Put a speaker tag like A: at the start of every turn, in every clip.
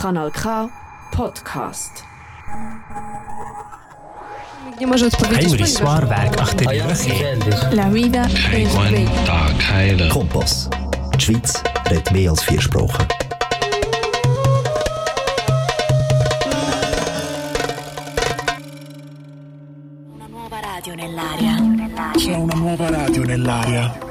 A: Kanal K Podcast.
B: Henry
C: ponieważ-
B: Swarwerk achter die Rüche.
C: La vida es bella.
D: Kompass. Die Schweiz redet mehr als vier Sprachen.
E: Una nuova radio nell'aria.
F: C'è una nuova radio nell'aria.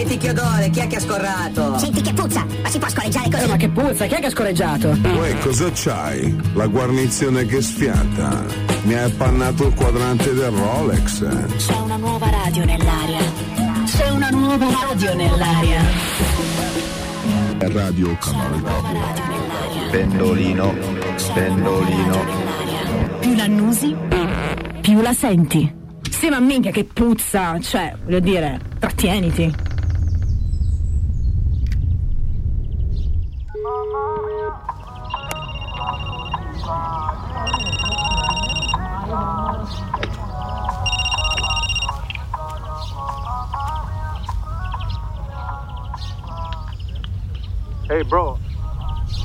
G: Senti che odore, chi è che ha scorrato?
H: Senti che puzza, ma si può scorreggiare così?
G: ma che puzza, chi è che ha scorreggiato?
I: Uè, cosa c'hai? La guarnizione che sfiata. Mi hai appannato il quadrante del Rolex.
E: C'è una nuova radio nell'aria. C'è una nuova radio nell'aria.
I: Radio
E: nell'aria.
J: Pendolino, pendolino.
E: Più l'annusi, più la senti.
G: Sì, ma minchia che puzza, cioè, voglio dire, trattieniti.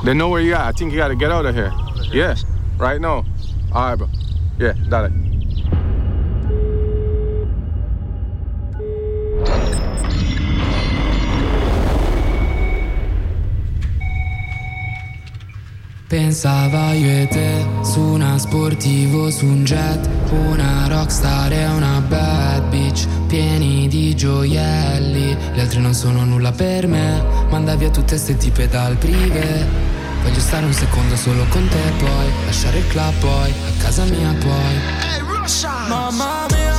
K: They know where you at. I think you gotta get out of here. Yes, right now. All right, bro. Yeah, dale.
L: Pensava io e te su una sportivo, su un jet, una rockstar e una bad bitch, pieni di gioielli. Le altre non sono nulla per me, manda via tutte ste tipe dal prive. Voglio stare un secondo solo con te poi, lasciare il club poi, a casa mia poi. Mamma mia,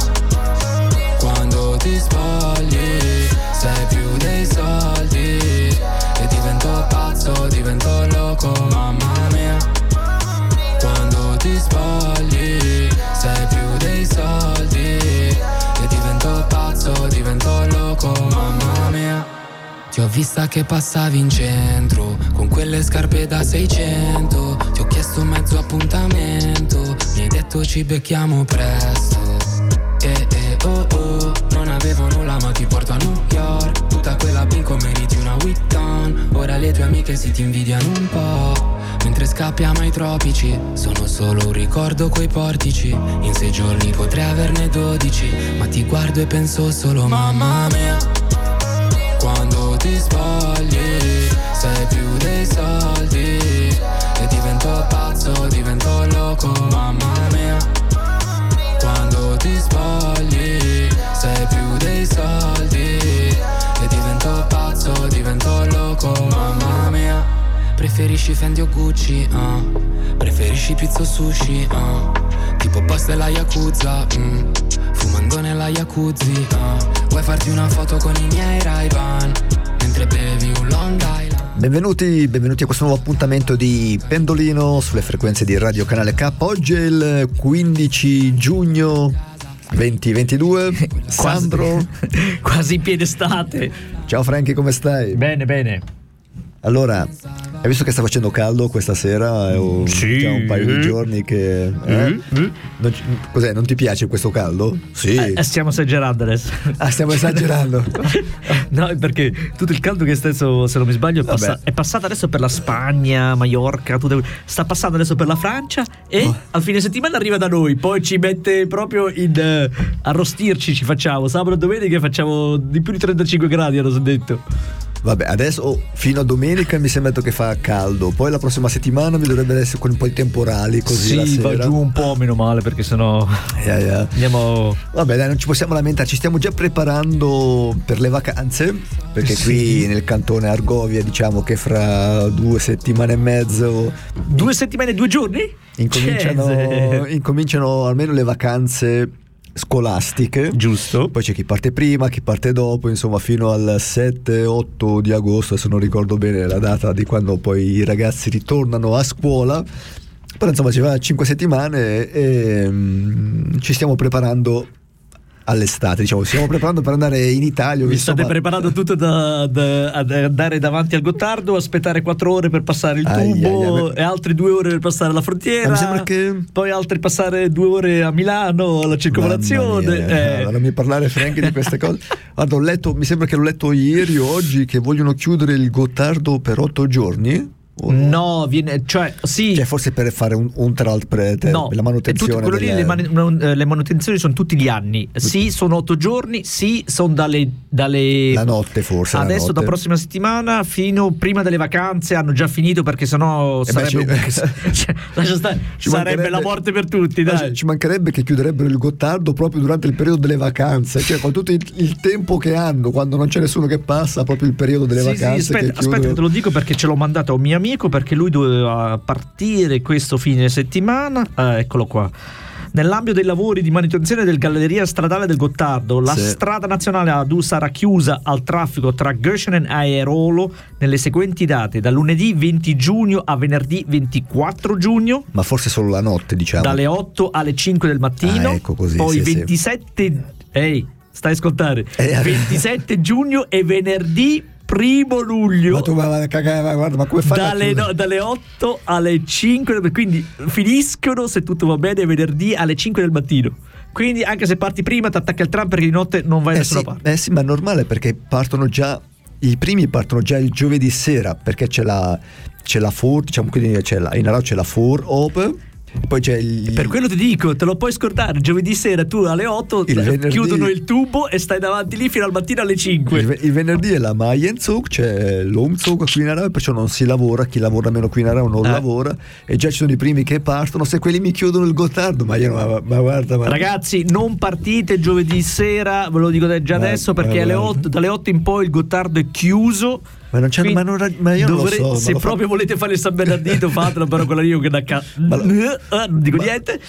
L: quando ti spogli, sei più dei soldi. E divento pazzo, divento loco, mamma mia. Quando ti spogli, sei più dei soldi. E divento pazzo, divento loco, mamma mia. Ti ho vista che passavi in centro con quelle scarpe da 600. Ti ho chiesto mezzo appuntamento. Mi hai detto ci becchiamo presto. Eh eh oh oh, non avevo nulla ma ti porto a New York. Tutta quella bingo meriti una Witton. Ora le tue amiche si ti invidiano un po'. Mentre scappiamo ai tropici, sono solo un ricordo quei portici. In sei giorni potrei averne dodici, ma ti guardo e penso solo mamma mia. Quando ti spogli, sei più dei soldi. E divento pazzo, divento loco, mamma mia. Quando ti spogli, sei più dei soldi. E divento pazzo, divento loco, mamma mia. Preferisci Fendi o Gucci, ah. Preferisci pizza o sushi, ah. Tipo boss della Yakuza, mm. Fumando nella Yakuzi, ah. Vuoi farti una foto con i miei ray Mentre bevi un Long Island
D: Benvenuti, benvenuti a questo nuovo appuntamento di Pendolino sulle frequenze di Radio Canale K. Oggi è il 15 giugno 2022. Sandro,
B: Quasi in piede estate.
D: ciao Franchi, come stai?
B: Bene, bene.
D: Allora, hai visto che sta facendo caldo questa sera? È un,
B: Sì.
D: già un paio di giorni che... eh? Non ci- cos'è, non ti piace questo caldo? Sì.
B: Eh, stiamo esagerando adesso.
D: Ah, stiamo esagerando.
B: no, perché tutto il caldo che è stesso, se non mi sbaglio, è, passa-
D: Vabbè.
B: è passato adesso per la Spagna, Mallorca, tutte- sta passando adesso per la Francia e
D: Oh.
B: al fine settimana arriva da noi. Poi ci mette proprio in eh, arrostirci, ci facciamo. Sabato e domenica facciamo di più di 35 gradi, hanno detto.
D: Vabbè, adesso oh, fino a domenica mi sembra che fa caldo. Poi la prossima settimana mi dovrebbe essere con un po' di temporali così
B: sì, va giù un po' meno male perché sennò
D: Yeah, yeah.
B: andiamo...
D: Vabbè, dai, non ci possiamo lamentare, ci stiamo già preparando per le vacanze, perché qui nel cantone Argovia diciamo che fra due settimane e mezzo
B: Due settimane e due giorni?
D: incominciano, incominciano almeno le vacanze scolastiche.
B: Giusto.
D: Poi c'è chi parte prima, chi parte dopo, insomma fino al 7-8 di agosto, se non ricordo bene la data di quando poi i ragazzi ritornano a scuola. Però insomma ci va 5 settimane e mm, ci stiamo preparando all'estate. Diciamo, stiamo preparando per andare in Italia.
B: Vi state
D: ma-
B: preparando tutto da, da- ad andare davanti al Gottardo, aspettare quattro ore per passare il tubo
D: ai, ai.
B: e altre due ore per passare la frontiera.
D: Ma mi sembra che-
B: Poi altri passare due ore a Milano alla circolazione.
D: Mia,
B: eh.
D: allora, non mi parlare Frank di queste cose. Guarda, ho letto, mi sembra che l'ho letto ieri o oggi che vogliono chiudere il Gottardo per otto giorni. O
B: No, viene, cioè, sì.
D: Cioè, forse per fare un, un tralt per te-
B: No,
D: la manutenzione.
B: lì,
D: delle-
B: le, man- le manutenzioni sono tutti gli anni. Sì, sono otto giorni. Sì, sono dalle, dalle-
D: La notte forse.
B: Adesso, da
D: notte.
B: prossima settimana, fino prima delle vacanze, hanno già finito perché sennò
D: Eh beh,
B: sarebbe,
D: ci-
B: un- cioè, stare,
D: Ci
B: sarebbe la morte per tutti. Dai.
D: ci- Ci mancherebbe che chiuderebbero il Gottardo proprio durante il periodo delle vacanze, cioè con tutto il, il tempo che hanno, quando non c'è nessuno che passa, proprio il periodo delle
B: Sì, sì,
D: vacanze.
B: aspetta,
D: che
B: aspetta te lo dico perché ce l'ho mandato a un mio amico perché lui doveva partire questo fine settimana. Ah, eccolo qua. Nell'ambito dei lavori di manutenzione del galleria stradale del Gottardo, la
D: Sì.
B: strada nazionale A2 sarà chiusa al traffico tra Göschenen e Aerolo nelle seguenti date, da lunedì 20 giugno a venerdì 24 giugno,
D: Ma forse solo la notte, diciamo.
B: dalle 8 alle 5 del mattino,
D: Ah, ecco così,
B: poi
D: sì, sì.
B: 27 Ehi, stai a ascoltare.
D: Eh,
B: 27 giugno e venerdì primo luglio
D: Ma tu ma, ma, caga- ma guarda, ma come fai
B: dalle, no, dalle 8 alle 5 quindi finiscono se tutto va bene venerdì alle 5 del mattino quindi anche se parti prima ti attacchi al tram perché di notte non vai da
D: Eh
B: nessuna
D: sì,
B: parte
D: eh sì, ma è normale perché partono già. I primi partono già il giovedì sera perché c'è la, c'è la FOR, diciamo quindi c'è la, in Arao c'è la FOR Open, poi c'è il.
B: per quello ti dico te lo puoi scordare giovedì sera tu alle 8
D: Il venerdì-
B: chiudono il tubo e stai davanti lì fino al mattino alle 5
D: il, il venerdì è la Maienzug, c'è l'Umzug qui in Arao, perciò non si lavora, chi lavora meno qui in Arao non
B: Eh.
D: lavora e già ci sono i primi che partono, se quelli mi chiudono il Gottardo, ma io ma, ma guarda, ma,
B: Ragazzi, non partite giovedì sera, ve lo dico già
D: Ma-
B: adesso perché
D: ma
B: alle
D: guarda.
B: 8 dalle 8 in poi il Gottardo è chiuso.
D: Ma non c'è-
B: Quindi
D: ma non ma io non lo
B: dovre-
D: so, ma
B: Se
D: lo fa-
B: proprio volete fare il San Bernardino, fatelo, però quella io che da ca-
D: Ma lo-
B: Eh, non dico niente.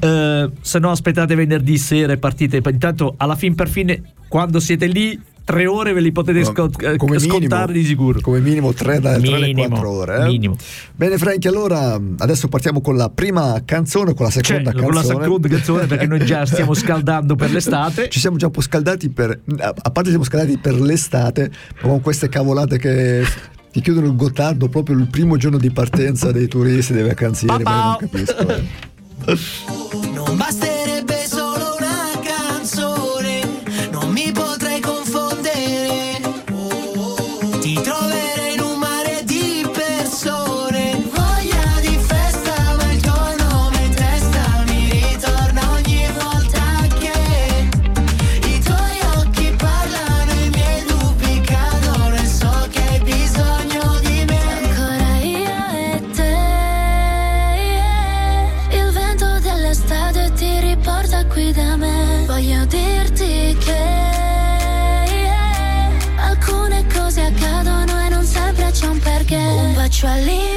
B: Eh, se no, aspettate venerdì sera e partite. Intanto, alla fin per fine, quando siete lì, tre ore ve li potete scot- eh,
D: come minimo-
B: scontare di sicuro.
D: Come minimo 3 dalle
B: Minimo,
D: 4 ore. eh?
B: minimo.
D: Bene, Franchi, allora adesso partiamo con la prima canzone, con la
B: Cioè,
D: seconda
B: con la
D: canzone.
B: seconda canzone, perché noi già stiamo scaldando per l'estate.
D: Ci siamo già un po' scaldati per. A parte siamo scaldati per l'estate, ma con queste cavolate che ti chiudono il Gottardo proprio il primo giorno di partenza dei turisti, dei vacanzieri. Ma non capisco. eh.
M: Non basterebbe Un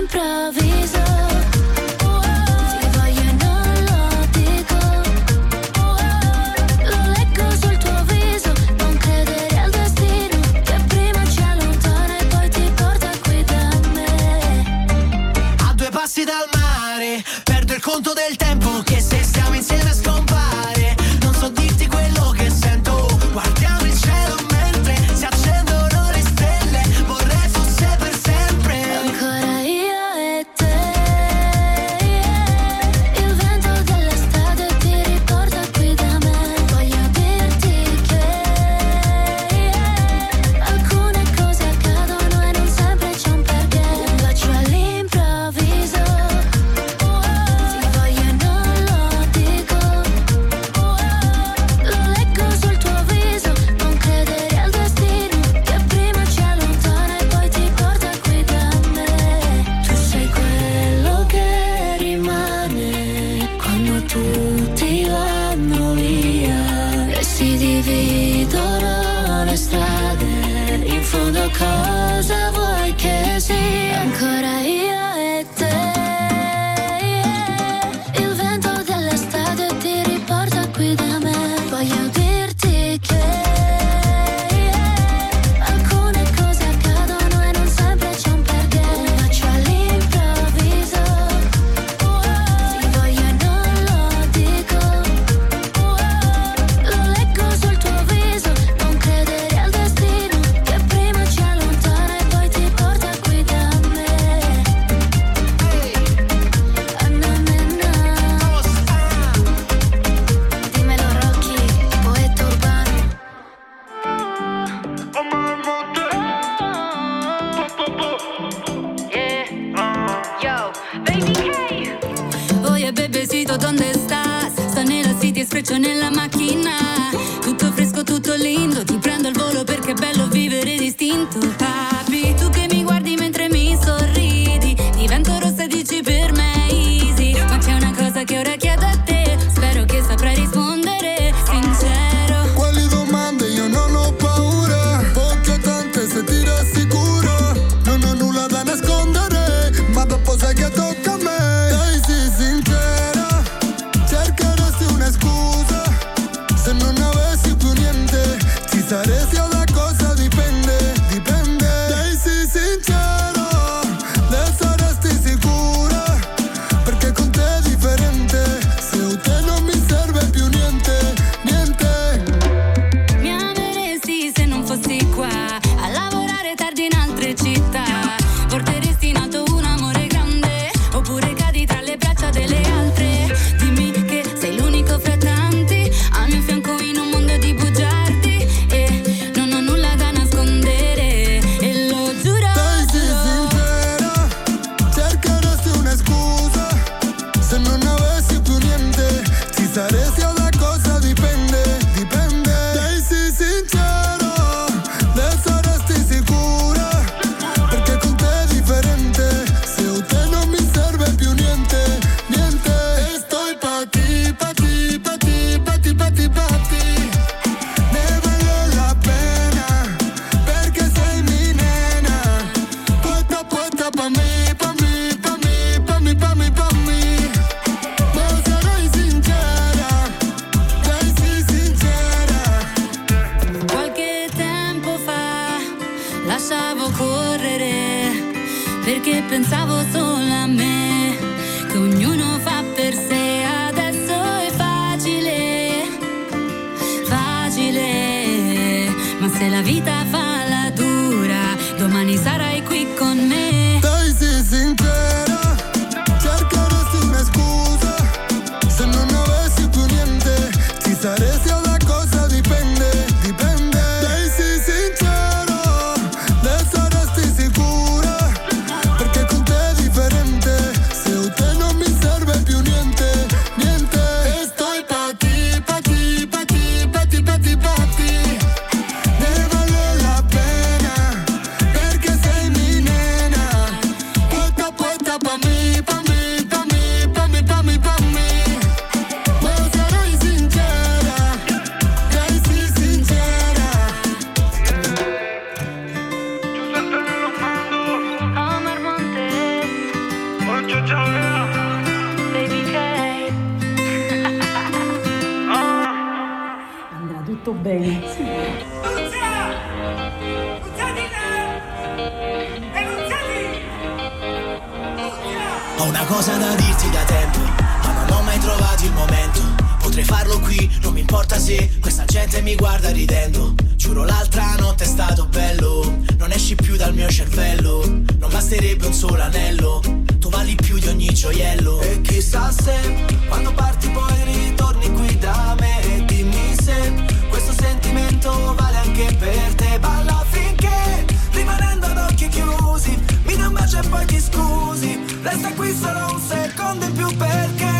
E: molto bene. Sì. Ho una cosa
N: da
O: dirti da tempo, ma non ho mai trovato il momento. Potrei farlo qui, non mi importa se questa gente mi guarda ridendo. Giuro l'altra notte è stato bello, non esci più dal mio cervello, non basterebbe un solo anello, tu vali più di ogni gioiello. E chissà se quando parti poi ridi che per te. Ballo finché rimanendo ad occhi chiusi mi non bacio e poi ti scusi. Resta qui solo un secondo in più perché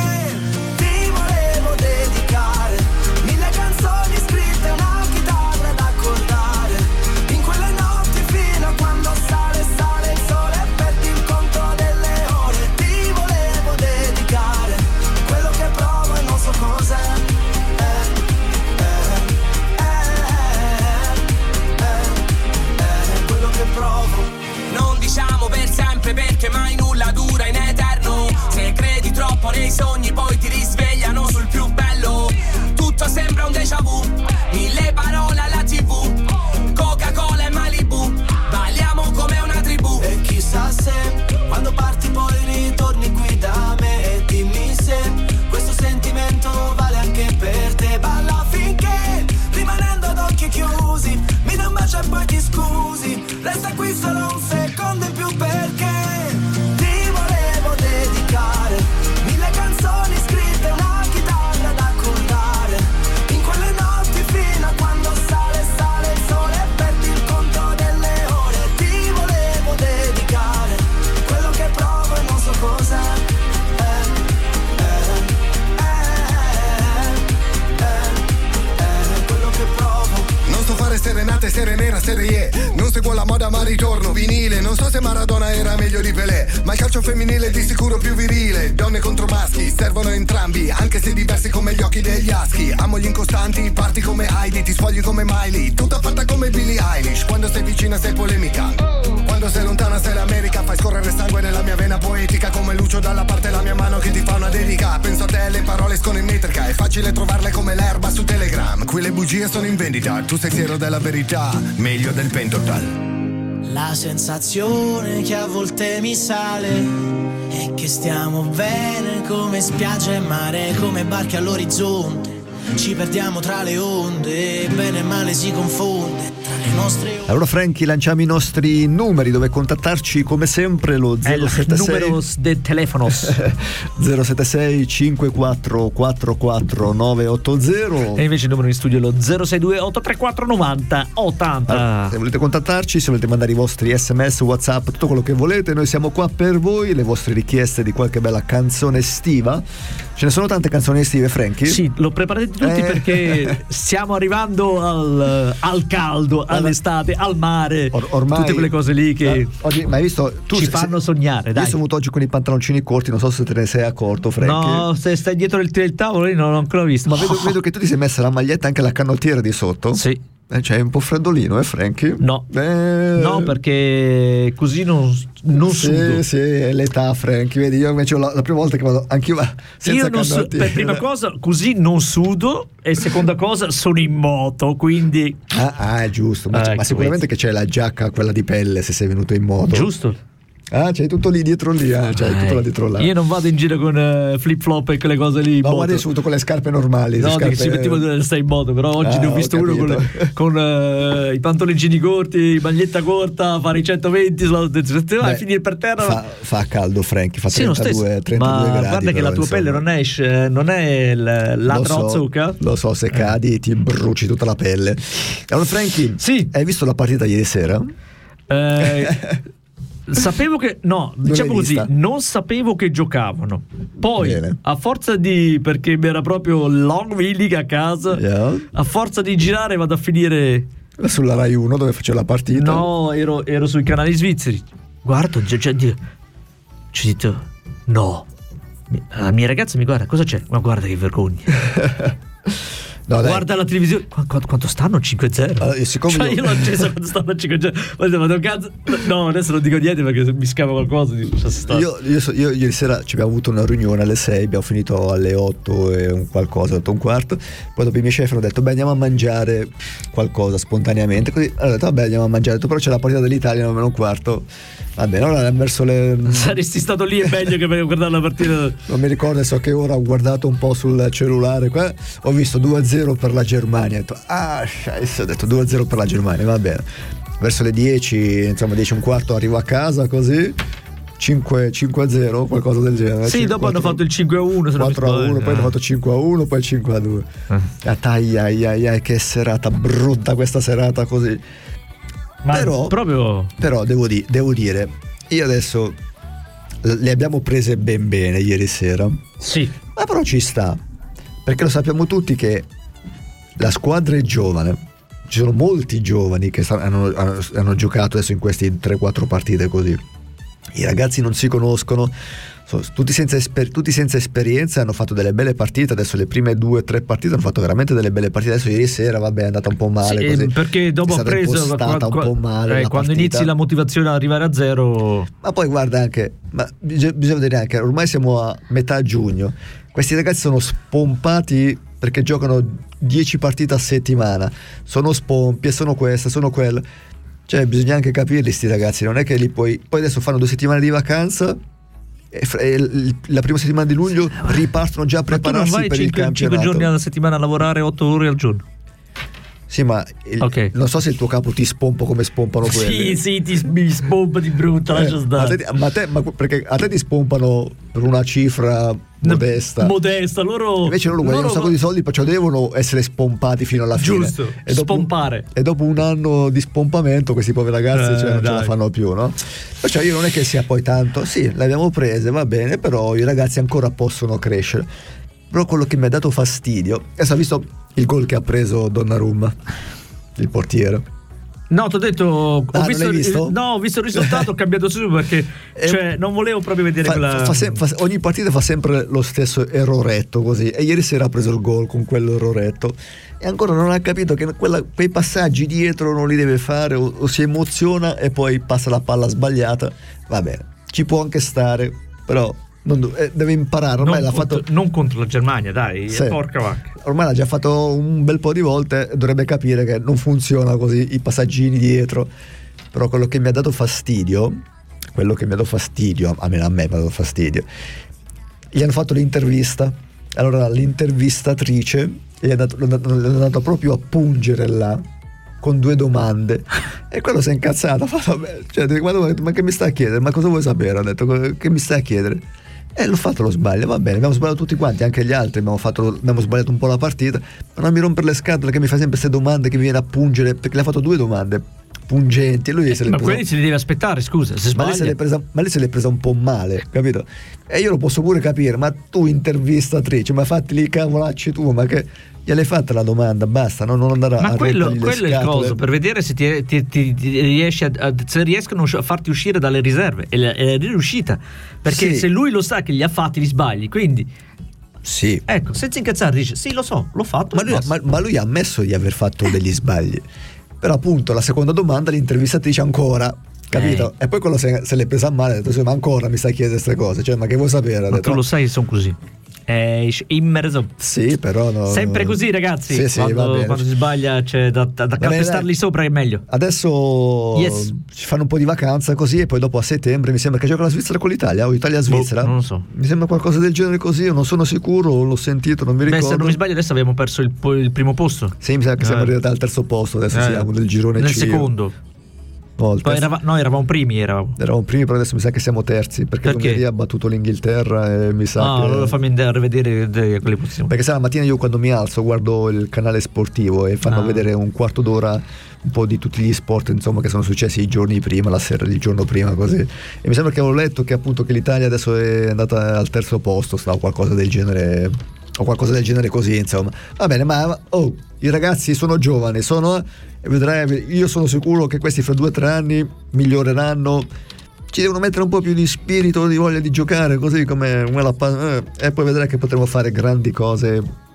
P: Maradona era meglio di Pelé, ma il calcio femminile è di sicuro più virile. Donne contro maschi, servono entrambi, anche se diversi come gli occhi degli aschi. Amo gli incostanti, parti come Heidi, ti sfogli come Miley. Tutta fatta come Billie Eilish, quando sei vicina sei polemica. Quando sei lontana sei l'America, fai scorrere sangue nella mia vena poetica. Come Lucio dalla parte la mia mano che ti fa una dedica. Penso a te, le parole escono in metrica, è facile trovarle come l'erba su Telegram. Qui le bugie sono in vendita, tu sei fiero della verità, meglio del pentotal.
M: La sensazione che a volte mi sale è che stiamo bene come spiaggia e mare, come barche all'orizzonte. Ci perdiamo tra le onde, bene e male si confonde
D: Allora Franky lanciamo i nostri numeri dove contattarci come sempre lo
B: El
D: 076
B: número de teléfonos.
D: 076 5444 980
B: E invece il numero in studio è lo 062 834 90 80.
D: Allora, se volete contattarci, se volete mandare i vostri sms, whatsapp, tutto quello che volete, noi siamo qua per voi, le vostre richieste di qualche bella canzone estiva. Ce ne sono tante canzoni estive, Franky?
B: Sì, l'ho preparati tutti
D: Eh.
B: perché stiamo arrivando al, al caldo, all'estate, al mare,
D: ormai-
B: tutte quelle cose lì che
D: Ah, oggi- ma hai visto? Tu
B: ci
D: se-
B: fanno sognare,
D: Io
B: dai.
D: sono venuto oggi con i pantaloncini corti, non so se te ne sei accorto, Franky.
B: No, se stai dietro il, il tavolo io non l'ho ancora visto.
D: Ma vedo, vedo che tu ti sei messa la maglietta e anche la canottiera di sotto.
B: Sì.
D: Eh, c'è un po' freddolino, eh, Franky?
B: No.
D: Eh,
B: No, perché così non, non
D: sì,
B: sudo.
D: sì, è l'età, Franky. Vedi, io invece la, la prima volta che vado, anch'io va senza
B: Io non su- per prima cosa, così non sudo. E seconda cosa, sono in moto. Quindi,
D: Ah, ah, è giusto. Ma,
B: Ah,
D: ma
B: ecco,
D: sicuramente che c'è la giacca, quella di pelle, se sei venuto in moto.
B: giusto.
D: Ah, c'hai tutto lì dietro lì, eh, c'hai tutto là dietro là.
B: Io non vado in giro con eh, flip flop e quelle cose lì. moto.
D: guarda, sono con le scarpe normali.
B: No,
D: le scarpe...
B: si metteva dove stai in moto, però oggi
D: Ah,
B: ne ho
D: ho
B: visto uno con,
D: capito.
B: con, eh, i pantaloncini corti, maglietta corta, fare i 120, sulla- se te vai a finire per terra.
D: Fa, fa caldo, Franky, fa
B: Sì, lo
D: 32,
B: stesso.
D: 32
B: Ma
D: gradi.
B: guarda che
D: però,
B: la tua
D: insomma.
B: pelle non è, non è l- la
D: Lo so,
B: trozzucca.
D: Lo so, se cadi ti bruci tutta la pelle. Allora, Franky,
B: Sì.
D: hai visto la partita ieri sera?
B: Eh, sapevo che no, diciamo così,
D: vista?
B: non sapevo che giocavano. Poi,
D: Bene.
B: a forza di perché mi era proprio long week a casa,
D: Yeah.
B: a forza di girare vado a finire
D: Sulla Rai 1 dove faceva la partita.
B: No, ero, ero sui canali svizzeri. Guardo, già, già, già. ci ho detto, no. La mia ragazza mi guarda, cosa c'è? Ma guarda che vergogna.
D: No.
B: Guarda la televisione. Qu- qu- quanto stanno? 5-0.
D: Allora, siccome
B: cioè,
D: io-
B: l'ho acceso quando stanno 5-0. Ma detto, cazzo. No, adesso non dico niente perché mi scava qualcosa.
D: Io, io so- io ieri sera ci abbiamo avuto una riunione alle 6, abbiamo finito alle 8 e un qualcosa, 8 e un quarto. Poi dopo i miei chef hanno detto: Beh, andiamo a mangiare qualcosa spontaneamente. Così ho detto: Vabbè, andiamo a mangiare. Detto, però c'è la partita dell'Italia, non un quarto. Va bene, allora abbiamo verso le.
B: Saresti stato lì è meglio che per guardare la partita.
D: Non mi ricordo so che ora ho guardato un po' sul cellulare qua, ho visto 2-0 per la Germania, ho detto ah, scheisse", ho detto 2-0 per la Germania, va bene. Verso le 10, insomma 10 e un quarto arrivo a casa così, 5, 5-0, qualcosa del genere.
B: Sì, dopo hanno fatto il 5-1. se non mi
D: 4 a 1,
B: sbaglio.
D: poi hanno fatto 5 a 1, poi 5 a 2. Ai ai ai ai, che serata brutta questa serata così. Però,
B: proprio.
D: però devo, di- devo dire, io adesso le abbiamo prese ben bene ieri sera.
B: Sì.
D: Ma però ci sta, perché lo sappiamo tutti che la squadra è giovane. Ci sono molti giovani che hanno, hanno- hanno giocato adesso in queste 3-4 partite così. I ragazzi non si conoscono, so- tutti, senza esper- tutti senza esperienza hanno fatto delle belle partite. Adesso le prime due o tre partite hanno fatto veramente delle belle partite. Adesso ieri sera, vabbè, è andata un po' male.
B: Sì,
D: così.
B: perché dopo ha preso
D: impostata
B: qua-
D: un po' male.
B: eh, quando
D: partita.
B: inizi la motivazione ad arrivare a zero.
D: Ma poi guarda anche, ma bisog- bisogna vedere anche, ormai siamo a metà giugno, questi ragazzi sono spompati perché giocano 10 partite a settimana, sono spompi e sono queste, sono quelle. Cioè bisogna anche capirli sti ragazzi, non è che li puoi... Poi adesso fanno due settimane di vacanza la prima settimana di luglio ripartono già a
B: Ma tu non
D: prepararsi
B: vai
D: per il
B: 5,
D: campionato.
B: giorni alla settimana a lavorare 8 ore al giorno.
D: Sì, ma il- non so se il tuo capo ti spompa come spompano quelli.
B: Sì, sì, ti mi spompa di brutto, lascia
D: Eh,
B: stare.
D: a te, ma te- ma perché a te ti spompano per una cifra modesta.
B: Modesta, loro.
D: Invece loro guadagnano un sacco di soldi, perciò devono essere spompati fino alla fine.
B: Giusto,
D: E dopo,
B: spompare.
D: E dopo un anno di spompamento, questi poveri ragazzi
B: Eh,
D: cioè, non ce la fanno più, no? Perciò io non è che sia poi tanto. Sì, le abbiamo prese, va bene, però i ragazzi ancora possono crescere. Però quello che mi ha dato fastidio. Adesso ha visto il gol che ha preso Donnarumma, il portiere.
B: No, ti ho detto. Ho
D: Ah, non
B: visto,
D: visto?
B: no, ho visto il risultato, ho cambiato subito perché cioè, non volevo proprio vedere
D: Fa-
B: quella.
D: fa sem- fa- ogni partita fa sempre lo stesso erroretto così e ieri sera ha preso il gol con quell'erroretto e ancora non ha capito che quella- quei passaggi dietro non li deve fare o, o si emoziona e poi passa la palla sbagliata va bene ci può anche stare però do- eh, deve imparare. Ormai
B: non,
D: l'ha
B: contro,
D: fatto
B: non contro la Germania, dai,
D: Sì.
B: porca vacca.
D: ormai l'ha già fatto un bel po' di volte dovrebbe capire che non funziona così i passaggini dietro. Però quello che mi ha dato fastidio quello che mi ha dato fastidio almeno a me mi ha dato fastidio gli hanno fatto l'intervista. Allora l'intervistatrice gli è andato, l'è andato proprio a pungere là con due domande. E quello si è incazzato ha fatto, "Vabbè", cioè, ma che mi sta a chiedere? Ma cosa vuoi sapere? Ha detto che mi stai a chiedere e l'ho fatto lo sbaglio, va bene, abbiamo sbagliato tutti quanti, anche gli altri, abbiamo, fatto- abbiamo sbagliato un po' la partita, ma non mi rompere le scatole che mi fa sempre queste domande che mi viene a pungere, perché le ha fatto due domande pungenti lui se le
B: Ma quelli se li devi aspettare, scusa, se
D: ma lei, se l'è presa, ma lei se l'è presa un po' male, capito? E io lo posso pure capire, ma tu intervistatrice, ma fatti lì i cavolacci tu, ma che gliel'hai fatta la domanda, basta, no? non andare
B: Ma
D: a
B: quello, quello è il coso per vedere se, ti, ti- ti- riesci a, a- se riescono a farti uscire dalle riserve. E la- è riuscita. Perché
D: Sì.
B: se lui lo sa che li ha fatti, li sbagli. Quindi,
D: Sì.
B: ecco, senza incazzare, dice: Sì, lo so, l'ho fatto.
D: Ma lui,
B: basta."
D: ma- ma lui ha ammesso di aver fatto degli sbagli. Però appunto la seconda domanda l'intervistatrice ancora, capito? E poi quello se, se l'è presa a male, ha detto "Sì, ma ancora mi stai a chiedere queste cose, cioè ma che vuoi sapere? Ha
B: Ma
D: detto,
B: tu lo sai che sono così. È immerso.
D: Sì, però no,
B: Sempre così, ragazzi.
D: Sì, sì,
B: quando, quando si sbaglia c'è da, da, da calpestarli sopra è meglio.
D: Adesso
B: Yes.
D: ci fanno un po' di vacanza così e poi dopo a settembre mi sembra che gioca la Svizzera con l'Italia o Italia-Svizzera.
B: Boh, non lo so.
D: Mi sembra qualcosa del genere così, io non sono sicuro, l'ho sentito, non mi
B: Beh,
D: ricordo.
B: se non mi sbaglio, adesso abbiamo perso il, il primo posto.
D: Sì, mi sa che siamo
B: Eh.
D: arrivati al terzo posto, adesso
B: Eh,
D: siamo nel girone
B: Nel
D: C.
B: secondo.
D: No, terzo-
B: erava- noi eravamo primi, eravamo.
D: Eravamo primi, però adesso mi sa che siamo terzi perché,
B: Perché?
D: l'Ungheria ha battuto l'Inghilterra e mi sa
B: Ah,
D: che...
B: allora fammi andare a rivedere de- quelle posizioni.
D: Perché sai, la mattina io quando mi alzo guardo il canale sportivo e fanno
B: Ah.
D: vedere un quarto d'ora un po' di tutti gli sport insomma, che sono successi i giorni prima, la sera, il giorno prima così. E mi sembra che avevo letto che appunto che l'Italia adesso è andata al terzo posto, sta o qualcosa del genere o qualcosa del genere così, insomma. Va bene, ma oh, i ragazzi sono giovani, sono e vedrai, io sono sicuro che questi fra due o tre anni miglioreranno. Ci devono mettere un po' più di spirito, di voglia di giocare, così come, come la pa- eh, e poi vedrai che potremo fare grandi cose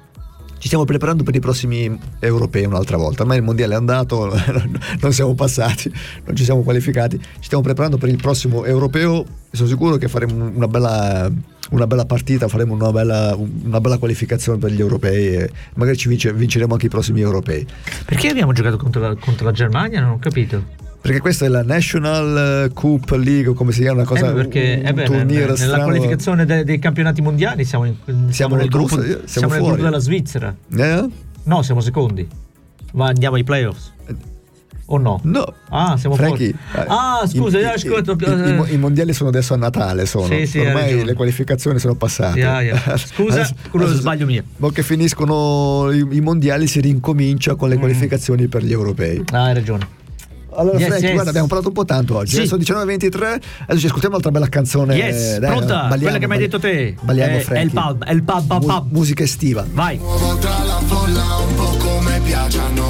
D: ci stiamo preparando per i prossimi europei un'altra volta. Ormai il mondiale è andato, non siamo passati, non ci siamo qualificati. Ci stiamo preparando per il prossimo europeo. Sono sicuro che faremo una bella, una bella partita, faremo una bella, una bella qualificazione per gli europei e magari ci vince- vinceremo anche i prossimi europei.
B: Perché abbiamo giocato contro la, contro la Germania? Non ho capito.
D: Perché questa è la National Cup League, come si chiama, una cosa,
B: Eh, perché
D: un,
B: eh beh,
D: turniere
B: nella
D: strano.
B: qualificazione de- dei campionati mondiali siamo, in- siamo nel
D: gruppo,
B: gruppo,
D: siamo
B: siamo nel gruppo della Svizzera.
D: Eh?
B: No, siamo secondi. Ma andiamo ai playoffs. O no?
D: No.
B: Ah, siamo
D: Franchi,
B: fuori. Ah, scusa,
D: i,
B: io ascolto.
D: i- i- i mo- i mondiali sono adesso a Natale, sono.
B: Sì, sì,
D: ormai le qualificazioni sono passate.
B: Yeah, yeah. Scusa, quello è lo sbaglio mio.
D: Mo che finiscono i, i mondiali si rincomincia con le qualificazioni per gli europei.
B: Ah, hai ragione.
D: Allora,
B: Yes,
D: Frank,
B: yes.
D: guarda, abbiamo parlato un po' tanto oggi.
B: Sì.
D: eh, Sono 19.23. Adesso ci ascoltiamo un'altra bella canzone.
B: Yes,
D: Dai,
B: pronta?
D: balliamo,
B: Quella che mi hai detto te.
D: Balliamo,
B: È- è
D: Frankie.
B: il pub, è il pub, pub,
D: Mu-
B: pub.
D: musica estiva.
B: Vai.
P: Muovo tra la folla un po' come piace a noi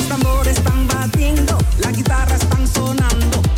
Q: Los tambores están batiendo, la guitarra están sonando.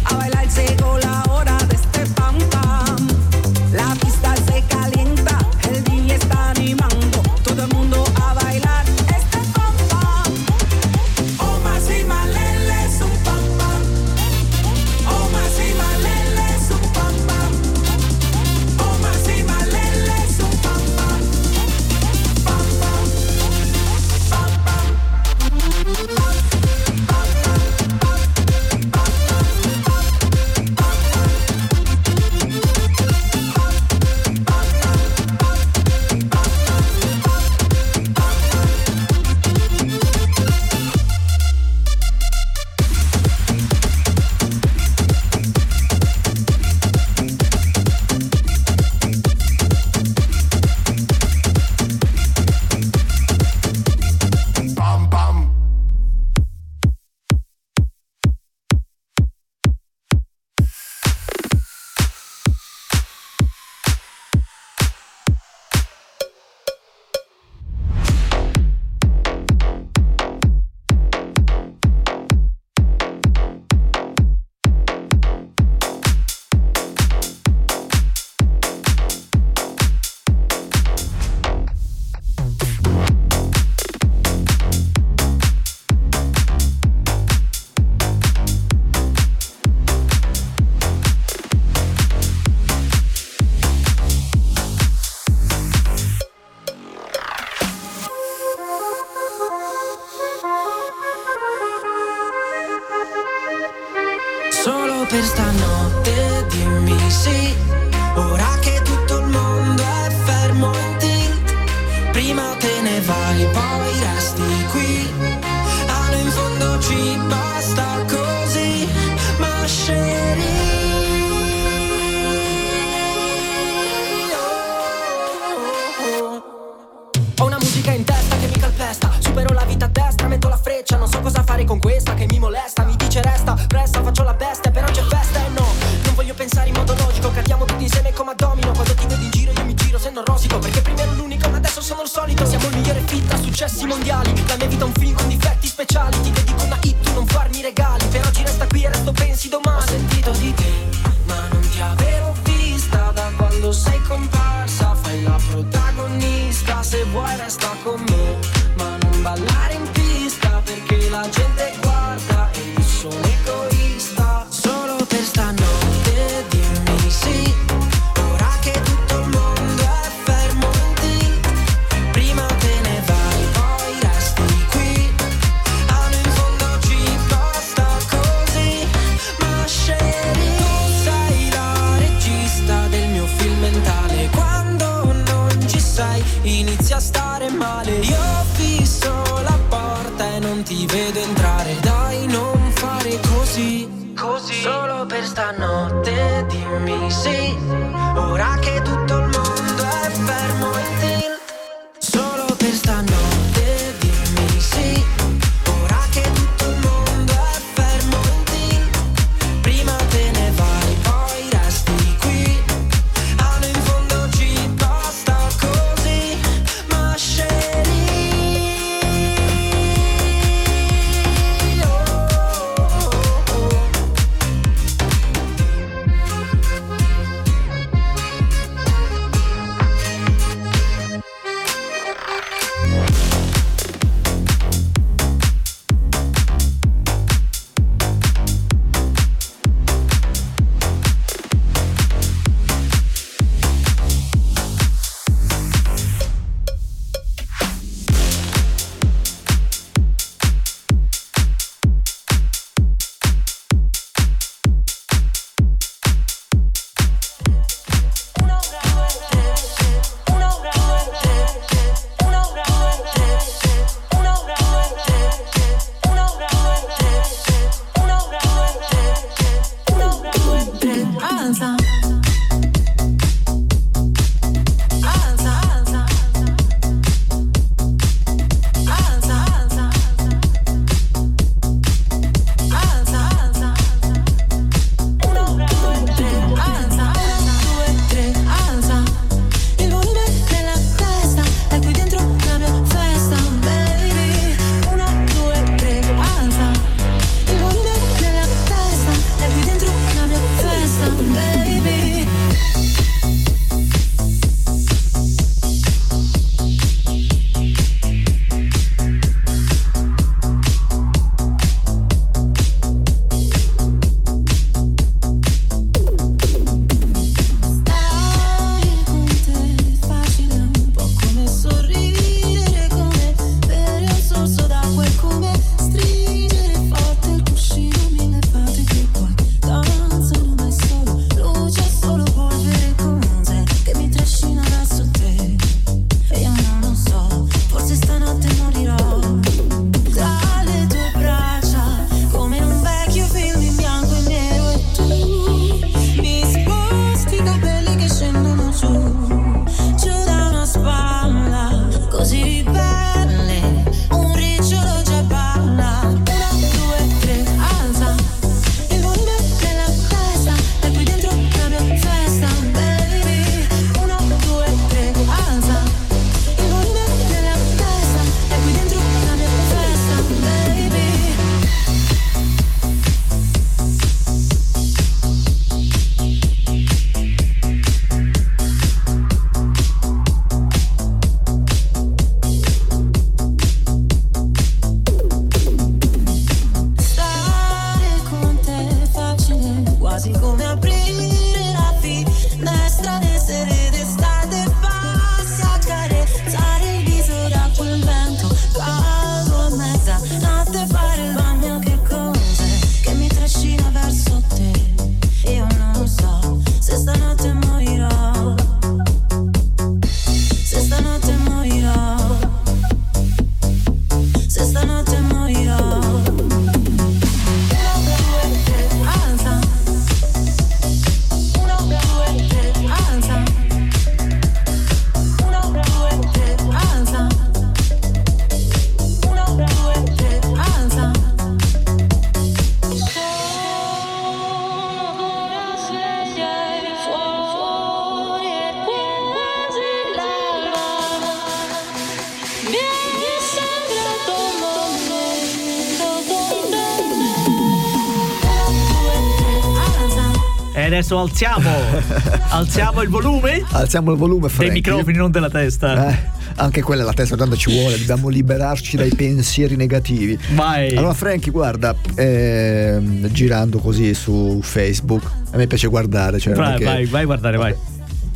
R: Adesso
B: alziamo. alziamo il volume
D: Alziamo il volume,
B: dei
D: Frankie.
B: microfoni, non della testa.
D: Eh, anche quella è la testa, tanto ci vuole, dobbiamo liberarci dai pensieri negativi.
B: Vai.
D: Allora, Frankie, guarda, ehm, girando così su Facebook, a me piace guardare. Cioè
B: vai,
D: che-
B: vai, vai a guardare, vai.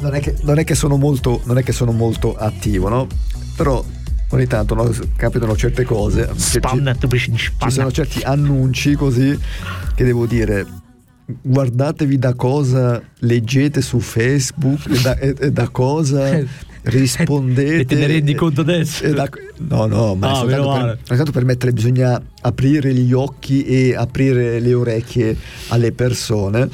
D: non è, che, non è che sono molto, non è che sono molto attivo, no? Però ogni tanto no, capitano certe cose. Ci-
B: dici
D: Ci
B: spanna.
D: sono certi annunci così che devo dire. Guardatevi da cosa leggete su Facebook e da, e- e da cosa rispondete.
B: E te ne rendi conto adesso?
D: da- no, no, ma
B: Ah,
D: soltanto, per, soltanto per mettere bisogna aprire gli occhi e aprire le orecchie alle persone.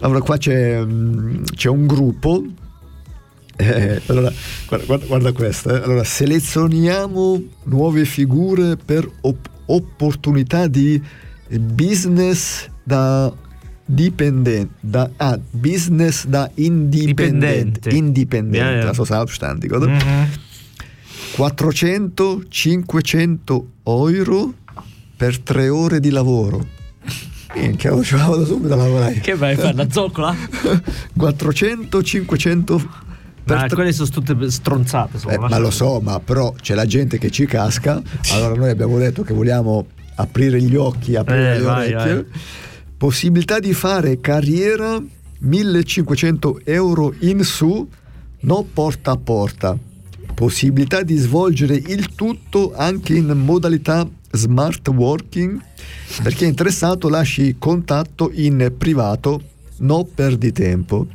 D: Allora, qua c'è, mm, c'è un gruppo. eh, allora, guarda, guarda- guarda questa. eh. Allora, selezioniamo nuove figure per op- opportunità di business da dipendente. Da, ah, business da indipendente.
B: Dipendente.
D: Indipendente.
B: Ja, ja.
D: so selbstständig, oder?
B: Mhm.
D: 400-500 euro per tre ore di lavoro. Minchia, oh, ci vado subito a lavorare.
B: Che vai a fare la zoccola?
D: 400-500 per
B: Ma
D: tre-
B: quelle sono tutte stronzate. Sono,
D: Eh, ma lo so, ma però c'è la gente che ci casca. Allora noi abbiamo detto che vogliamo aprire gli occhi, aprire
B: Eh,
D: le
B: vai,
D: orecchie.
B: vai.
D: Possibilità di fare carriera 1500 euro in su, no porta a porta. Possibilità di svolgere il tutto anche in modalità smart working. Per chi è interessato lasci contatto in privato, no perdi tempo.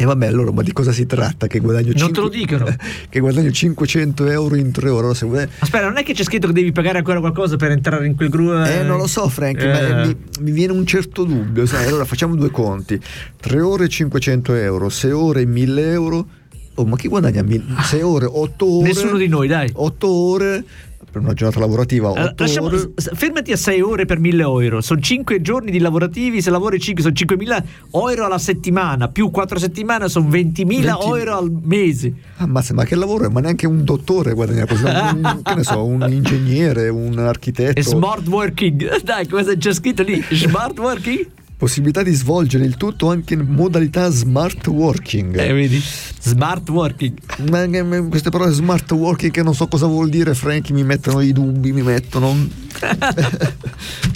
D: E vabbè, allora, ma di cosa si tratta? Che guadagno,
B: Non te lo dicono.
D: che guadagno 500 euro in tre ore. Se vuoi-
B: Aspetta, non è che c'è scritto che devi pagare ancora qualcosa per entrare in quel gruppo?
D: Eh, non lo so, Frank, ma
B: Eh.
D: mi, mi viene un certo dubbio. Sai? Allora facciamo due conti: 3 ore 500 euro, 6 ore 1000 euro. Oh, ma chi guadagna 6 ore, 8 ore?
B: Nessuno di noi, dai.
D: 8 ore per una giornata lavorativa, 8
B: Allora, lasciamo-
D: ore.
B: fermati a 6 ore per 1000 euro. Sono 5 giorni di lavorativi. Se lavori 5 sono 5000 euro alla settimana. Più 4 settimane sono 20.000
D: 20.000
B: euro al mese.
D: Ammazza, ma che lavoro? Ma neanche un dottore guadagna così. Un, che ne so, un ingegnere, un architetto.
B: E smart working. Dai, cosa c'è scritto lì? Smart working?
D: Possibilità di svolgere il tutto anche in modalità smart working.
B: Eh, vedi? Smart working.
D: Ma ma queste parole smart working che non so cosa vuol dire, Frankie, mi mettono i dubbi, mi mettono.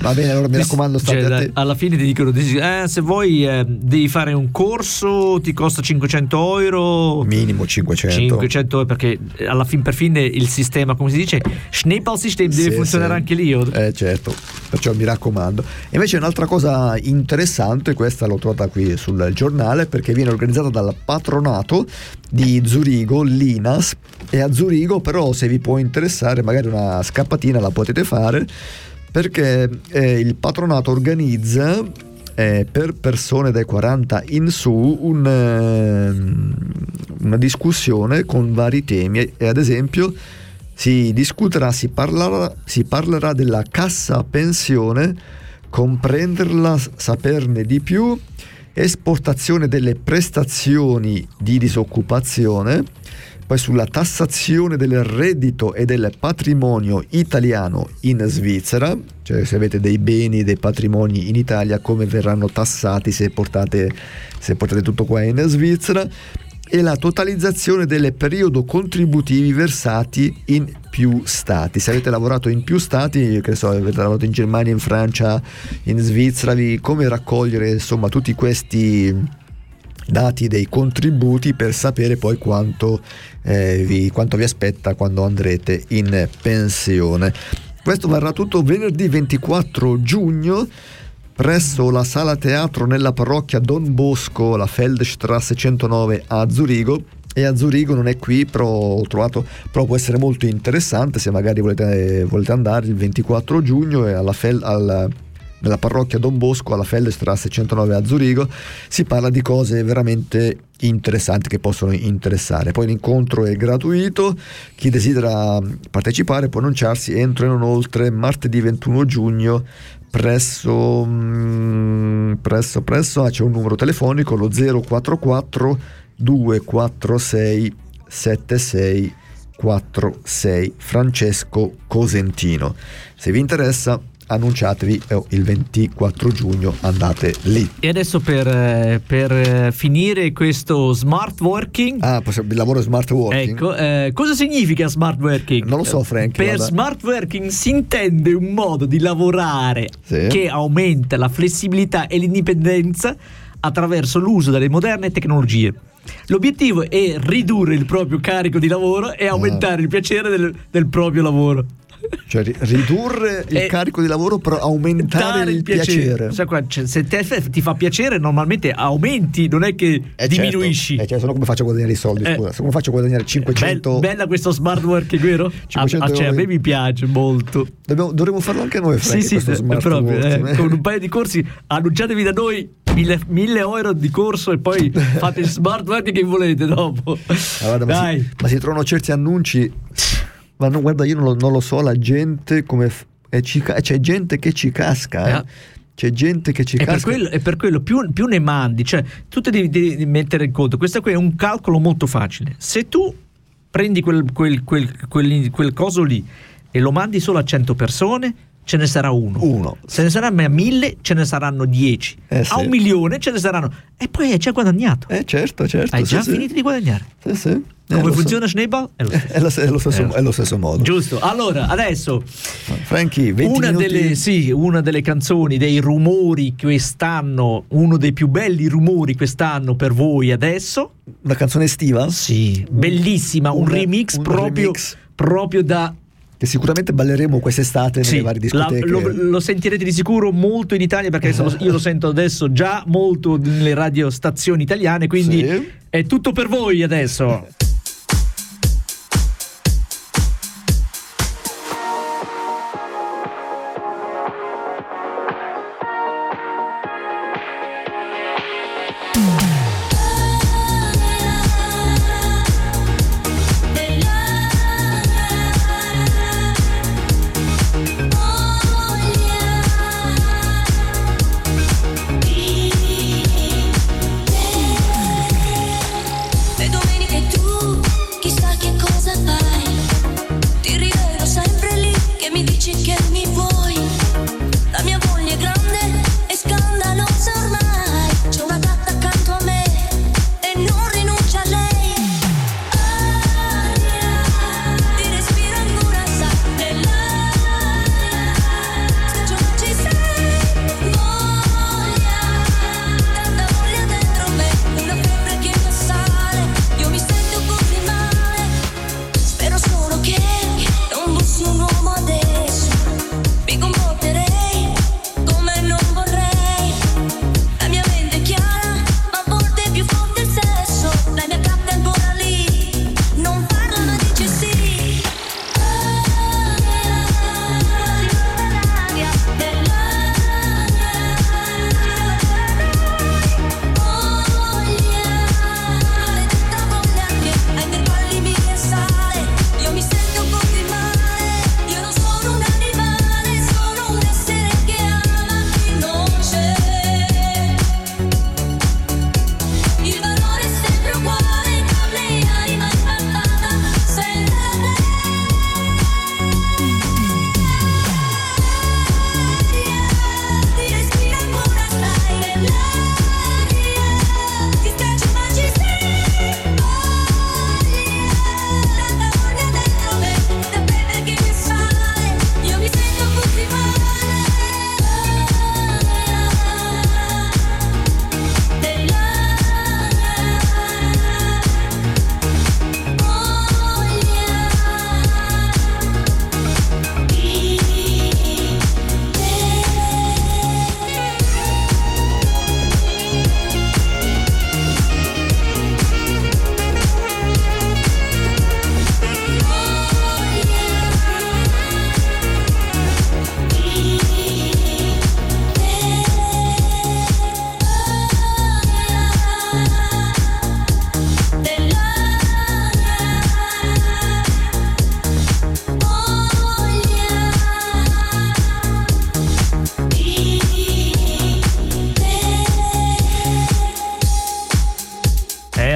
D: Va bene, allora mi raccomando, state
B: Cioè,
D: attenti.
B: alla fine ti dicono: eh, se vuoi eh, devi fare un corso, ti costa 500 euro.
D: Minimo 500.
B: 500 euro perché eh, alla fin per fine il sistema, come si dice, Schneeball-System deve
D: Sì,
B: funzionare
D: sì.
B: anche lì. o-
D: Eh certo, perciò mi raccomando. Invece un'altra cosa interessante, questa l'ho trovata qui sul giornale, perché viene organizzata dal patronato di Zurigo, l'INAS, e a Zurigo però se vi può interessare magari una scappatina la potete fare, perché eh, il patronato organizza eh, per persone dai 40 in su un, ehm, una discussione con vari temi. E ad esempio si discuterà, si parlerà, si parlerà della cassa pensione, comprenderla, saperne di più, esportazione delle prestazioni di disoccupazione, poi sulla tassazione del reddito e del patrimonio italiano in Svizzera, cioè se avete dei beni, dei patrimoni in Italia, come verranno tassati se portate, se portate tutto qua in Svizzera, e la totalizzazione delle periodo contributivi versati in più stati. Se avete lavorato in più stati, che so, avete lavorato in Germania, in Francia, in Svizzera, vi- come raccogliere insomma tutti questi dati dei contributi per sapere poi quanto, eh, vi, quanto vi aspetta quando andrete in pensione. Questo varrà tutto venerdì 24 giugno presso la sala teatro nella parrocchia Don Bosco, la Feldstrasse 109 a Zurigo. E a Zurigo non è qui, però ho trovato, però può essere molto interessante se magari volete, volete andare il 24 giugno e alla Fel- al- nella parrocchia Don Bosco alla Feldstrasse 109 a Zurigo si parla di cose veramente interessanti che possono interessare. Poi l'incontro è gratuito, chi desidera partecipare può annunciarsi entro e non oltre martedì 21 giugno presso, mm, presso, presso, ah, c'è un numero telefonico, lo 044 246 76 46 Francesco Cosentino. Se vi interessa annunciatevi oh, il 24 giugno andate lì
B: E adesso per, eh, per, eh, finire questo smart working.
D: ah possiamo- il lavoro smart working
B: Ecco, eh, cosa significa smart working?
D: Non lo so, Frank,
B: Per
D: guarda.
B: smart working si intende un modo di lavorare
D: Sì.
B: che aumenta la flessibilità e l'indipendenza attraverso l'uso delle moderne tecnologie. L'obiettivo è ridurre il proprio carico di lavoro
D: Ah.
B: e aumentare il piacere del, del proprio lavoro.
D: Cioè ri- ridurre il
B: E-
D: carico di lavoro per aumentare il piacere,
B: qua, cioè, se te- ti fa piacere, normalmente aumenti, non è che
D: Eh,
B: diminuisci.
D: certo. Eh, cioè, se no come faccio a guadagnare i soldi
B: Eh.
D: scusa come faccio a guadagnare 500
B: Bel- bella questo smart working, vero? A,
D: 500
B: a- cioè, a me mi piace molto.
D: Dobbiamo- dovremmo farlo anche noi Frank,
B: Sì, sì, eh, proprio. eh,
D: working, eh.
B: con un paio di corsi, annunciatevi da noi mille, mille euro di corso e poi fate il smart working che volete dopo.
D: Ah, guarda, ma,
B: Dai.
D: si, ma si trovano certi annunci ma no, guarda io non lo, non lo so la gente come ci c'è gente che ci casca eh.
B: Ah.
D: c'è gente che ci
B: E per
D: casca
B: quello, e per quello più, più ne mandi, cioè tu ti devi, devi mettere in conto, questo qui è un calcolo molto facile. Se tu prendi quel, quel, quel, quel- quel coso lì e lo mandi solo a 100 persone, ce ne sarà uno.
D: Uno.
B: Se ne saranno a mille, ce ne saranno 10.
D: Eh, sì.
B: A un milione ce ne saranno. E poi hai già guadagnato.
D: eh certo certo
B: hai
D: sì,
B: già
D: sì.
B: finito di guadagnare.
D: Sì, sì. Eh,
B: Come
D: lo so.
B: funziona Schneeball? È lo stesso.
D: è lo, è lo stesso,
B: Eh.
D: è lo stesso modo
B: Giusto. Allora, adesso
D: Franchi 20
B: una delle, sì, una delle canzoni, dei rumori quest'anno, uno dei più belli rumori quest'anno per voi adesso.
D: una canzone estiva
B: Sì, bellissima, un,
D: un-
B: remix
D: un
B: proprio,
D: remix.
B: proprio da...
D: che sicuramente balleremo quest'estate
B: sì,
D: nelle varie
B: la-
D: discoteche
B: lo, lo sentirete di sicuro molto in Italia perché lo- io lo sento adesso già molto nelle radiostazioni italiane, quindi
D: Sì.
B: è tutto per voi adesso.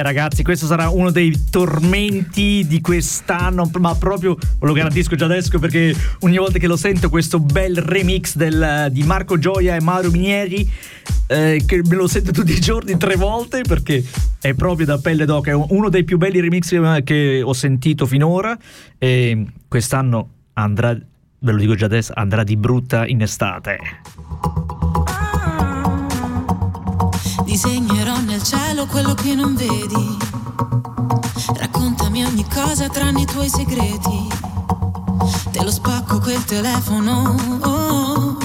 B: Ragazzi, questo sarà uno dei tormenti di quest'anno, ma proprio lo garantisco già adesso perché ogni volta che lo sento questo bel remix del- di Marco Gioia e Mauro Minieri, eh, che me lo sento tutti i giorni tre volte perché è proprio da pelle d'oca, è uno dei più belli remix che- ho sentito finora e quest'anno andrà, ve lo dico già adesso, andrà di brutta in estate.
Q: Disegnerò nel cielo quello che non vedi. Raccontami ogni cosa tranne i tuoi segreti. Te lo spacco quel telefono. oh.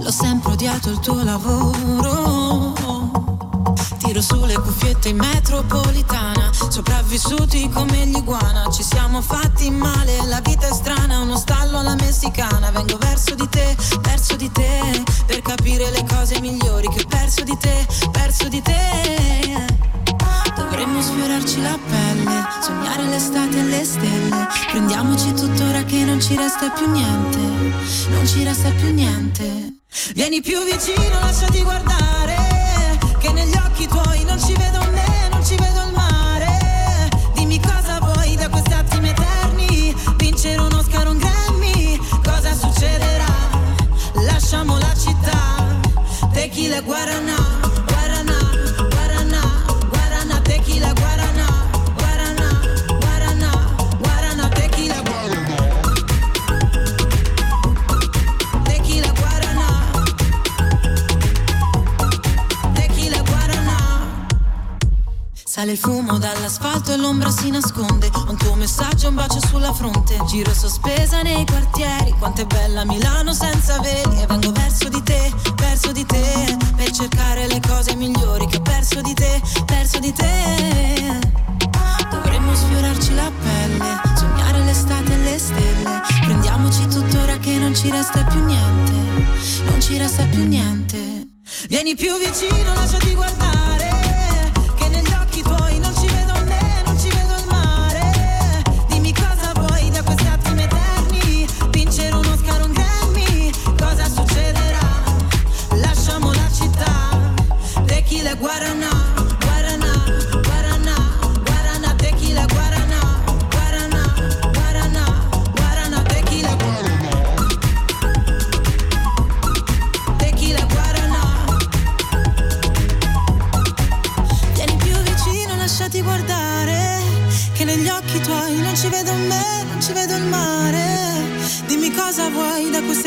Q: L'ho sempre odiato il tuo lavoro. Sulle cuffiette in metropolitana. Sopravvissuti come gli iguana. Ci siamo fatti male, la vita è strana. Uno stallo alla messicana. Vengo verso di te, verso di te. Per capire le cose migliori che ho perso di te, perso di te. Dovremmo sfiorarci la pelle, sognare l'estate e le stelle. Prendiamoci tuttora che non ci resta più niente, non ci resta più niente. Vieni più vicino, lasciati guardare, che negli occhi tuoi non ci vedo me, non ci vedo il mare. Dimmi cosa vuoi da questi attimi eterni, vincere un Oscar cosa succederà? Lasciamo la città, tequila guarana, Sale il fumo dall'asfalto e l'ombra si nasconde. Un tuo messaggio, un bacio sulla fronte. Giro sospesa nei quartieri. Quanto è bella Milano senza veli. E vengo verso di te, verso di te. Per cercare le cose migliori che ho perso di te, perso di te. Dovremmo sfiorarci la pelle, sognare l'estate e le stelle. Prendiamoci tuttora che non ci resta più niente, non ci resta più niente. Vieni più vicino, lasciati guardare.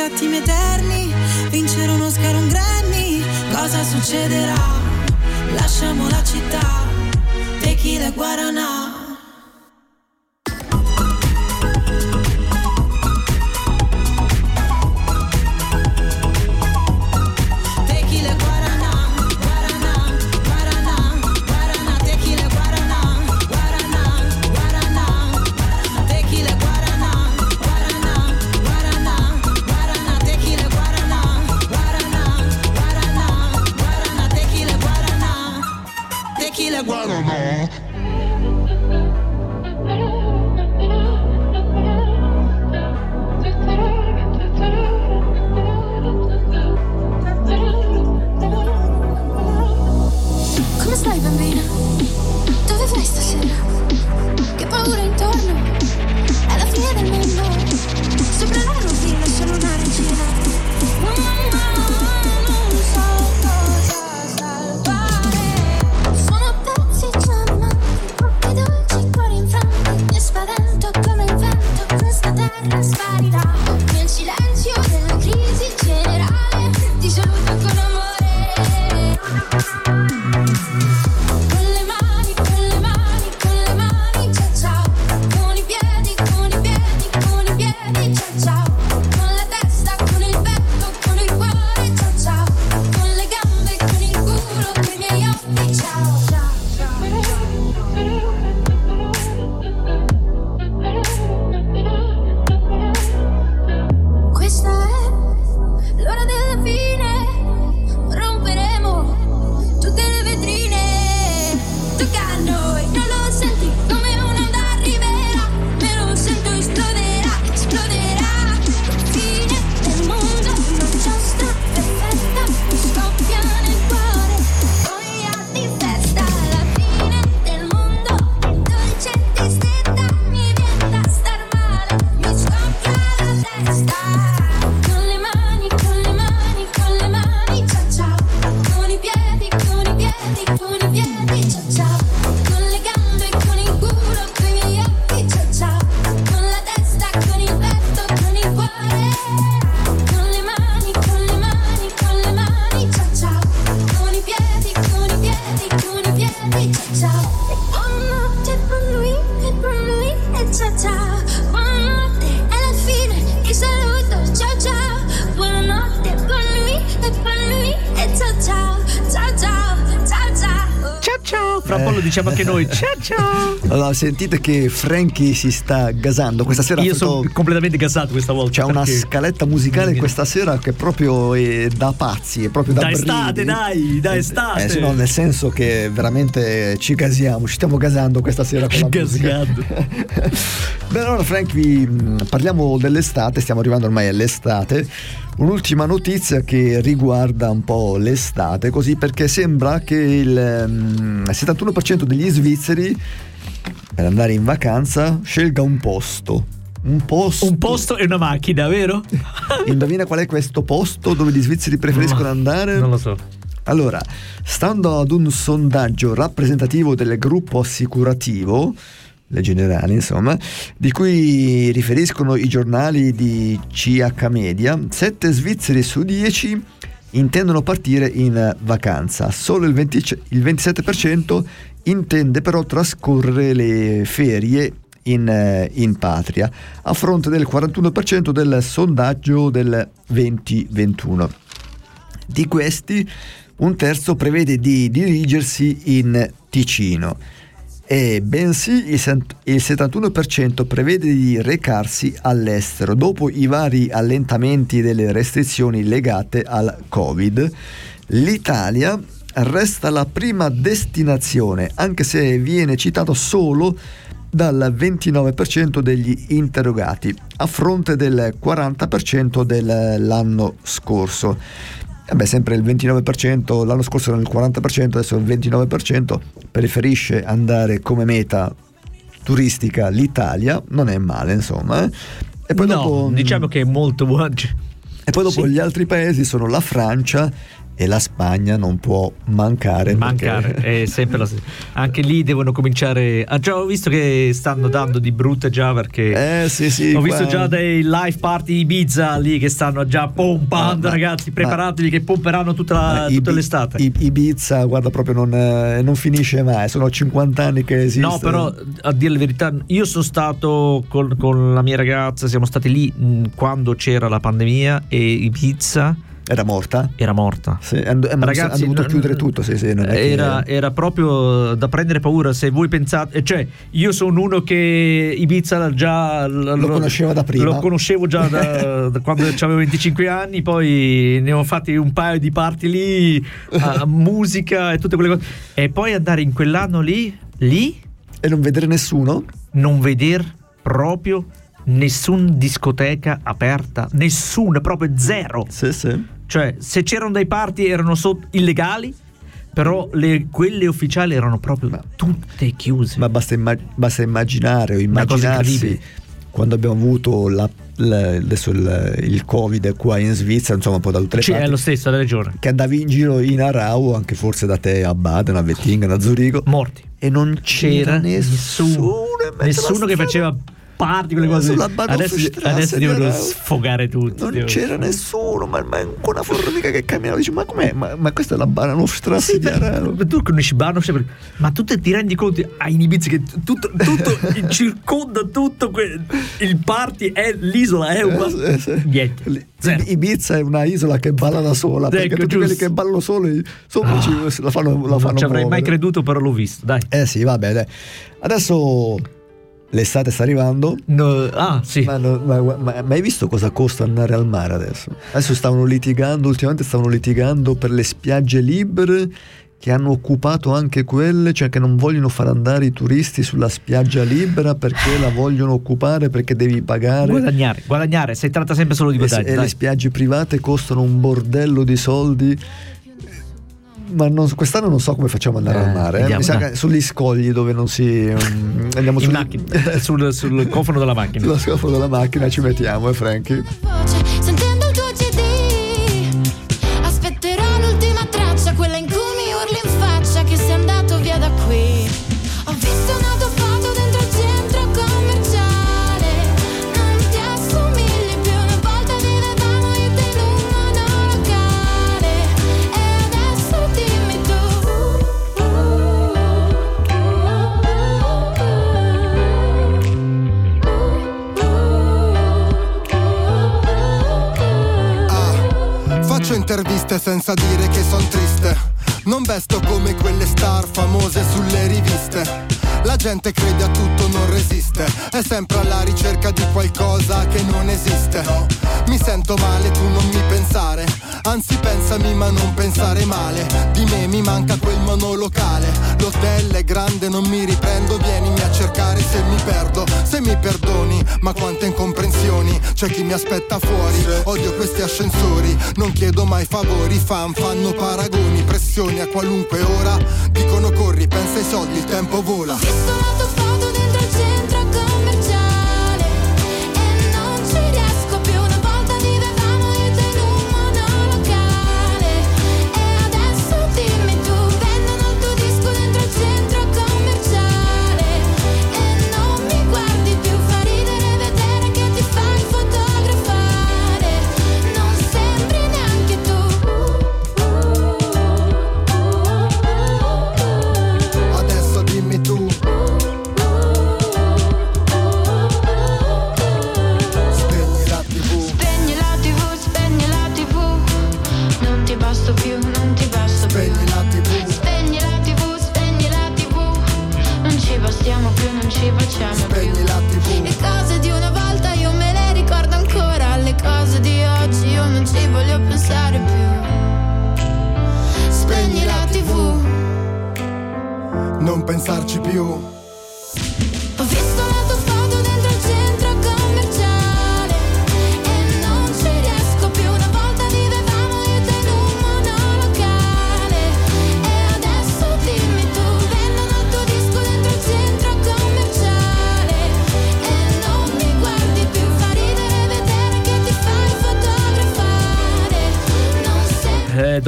Q: Attimi eterni. Vincere un Oscar un Grammy, cosa succederà? Lasciamo la città, tequila guarana. Tequila
B: Diciamo anche noi. Ciao ciao.
D: Allora, sentite che Frankie si sta gasando questa sera.
B: Io sono completamente gasato questa volta.
D: C'è una scaletta musicale questa sera che proprio è da pazzi, è proprio da,
B: Da estate, dai, da estate.
D: Eh sì, no, nel senso che veramente ci gasiamo, ci stiamo gasando questa sera musica.
B: Gasiando.
D: Beh, allora Frank, vi, mh, parliamo dell'estate, stiamo arrivando ormai all'estate. Un'ultima notizia che riguarda un po' l'estate, così perché sembra che il mm, 71% degli svizzeri per andare in vacanza scelga un posto. Un posto.
B: Un posto e una macchina, vero?
D: Indovina qual è questo posto dove gli svizzeri preferiscono
B: Ma-
D: andare?
B: Non lo so.
D: Allora, stando ad un sondaggio rappresentativo del gruppo assicurativo, le generali insomma, di cui riferiscono i giornali di CH Media, 7 svizzeri su 10 intendono partire in vacanza, solo il, 20 il 27% intende però trascorrere le ferie in, eh, in patria, a fronte del 41% del sondaggio del 2021. Di questi, un terzo prevede di dirigersi in Ticino e bensì il sent- il 71% prevede di recarsi all'estero dopo i vari allentamenti delle restrizioni legate al Covid. L'Italia resta la prima destinazione, anche se viene citato solo dal 29% degli interrogati, a fronte del 40% dell'anno scorso. Vabbè, sempre il 29%, l'anno scorso era il 40%, adesso il 29%, preferisce andare come meta turistica l'Italia, non è male insomma. eh. E poi
B: no,
D: dopo,
B: diciamo che è molto buono.
D: e poi dopo
B: Sì.
D: gli altri paesi sono la Francia e la Spagna non può mancare.
B: Mancare,
D: perché-
B: è sempre la stessa. Anche lì devono cominciare. Ah, già ho visto che stanno dando di brutte già perché.
D: Eh sì sì.
B: ho
D: qua-
B: visto già dei live party Ibiza lì che stanno già pompando,
D: Ma- ma-
B: ragazzi. Preparatevi che pomperanno tutta, la-
D: Ma
B: tutta
D: Ibi-
B: l'estate.
D: I- Ibiza, guarda, proprio non, eh, non finisce mai. Sono 50 anni che esiste.
B: No, però a dire la verità, io sono stato col- con la mia ragazza, siamo stati lì mh, quando c'era la pandemia e Ibiza
D: Era morta?
B: era morta.
D: Sì, hanno-
B: Ragazzi,
D: hanno dovuto
B: non-
D: chiudere tutto. Sì, sì, non è che-
B: Era, era proprio da prendere paura se voi pensate, cioè io sono uno che Ibiza già lo,
D: conosceva da prima.
B: Lo conoscevo già da, da quando avevo 25 anni, poi ne ho fatti un paio di parti lì, a- musica e tutte quelle cose. E poi andare in quell'anno lì, lì,
D: E non vedere nessuno?
B: non veder proprio nessun discoteca aperta, nessuna, proprio zero.
D: Sì, sì.
B: Cioè, se c'erano dei party erano so- illegali, però le- quelle ufficiali erano proprio tutte chiuse.
D: Ma basta, imma- basta immaginare o immaginarsi quando abbiamo avuto la- la- adesso il, il Covid qua in Svizzera, insomma, un po' da tutte le
B: Sì,
D: parti.
B: è lo stesso, hai ragione.
D: Che andavi in giro in Arau, anche forse da te a Baden, a Wettingen, a Zurigo.
B: Morti.
D: E non c'era,
B: C'era
D: nessuno.
B: nessuno, nessuno che faceva party quelle cose.
D: Sulla
B: Adesso, adesso devono
D: Arau.
B: sfogare tutti.
D: Non
B: devono-
D: c'era nessuno, ma, ma una formica che camminava. Dici, ma com'è? Ma, ma questa è la Bahnhofstrasse
B: Sì,
D: di Arau.
B: ma tu conosci Barnum, ma tu ti rendi conto a Ibiza che tutto, tutto circonda tutto que- il party è l'isola è un
D: Eh, sì, sì.
B: zero.
D: Ibiza è una isola che balla da sola perché
B: Ecco,
D: tutti
B: giusto.
D: quelli che ballano soli sopra
B: Ah.
D: ci- la fanno, la
B: non
D: fanno
B: ci avrei mai
D: muovere.
B: creduto però l'ho visto dai
D: Eh sì, vabbè, dai. Adesso l'estate sta arrivando.
B: No, ah sì
D: Ma, no- ma- ma- ma hai visto cosa costa andare al mare adesso? Adesso stavano litigando, ultimamente stavano litigando per le spiagge libere che hanno occupato anche quelle, cioè che non vogliono far andare i turisti sulla spiaggia libera perché la vogliono occupare perché devi pagare.
B: guadagnare guadagnare si tratta sempre solo di
D: E, se-
B: guadagni
D: e le spiagge private costano un bordello di soldi. Ma non- quest'anno non so come facciamo ad andare
B: Eh,
D: al mare. eh.
B: vediamo,
D: Mi sa che sugli scogli dove non si. mm, andiamo
B: in
D: sul,
B: macchina sul, sul cofano della macchina
D: sulla scopo della macchina ci mettiamo, eh, Frankie.
S: Interviste senza dire che son triste. Non vesto come quelle star famose sulle riviste. La gente crede a tutto, non resiste. È sempre alla ricerca di qualcosa che non esiste. Mi sento male, tu non mi pensare. Anzi, pensami, ma non pensare male. Di me mi manca quel monolocale. L'hotel è grande, non mi riprendo. Vienimi a cercare se mi perdo. Se mi perdoni, ma quante incomprensioni. C'è chi mi aspetta fuori. Odio questi ascensori. Non chiedo mai favori. Fan fanno paragoni, pressioni a qualunque ora. Dicono corri, pensa ai soldi, il tempo vola.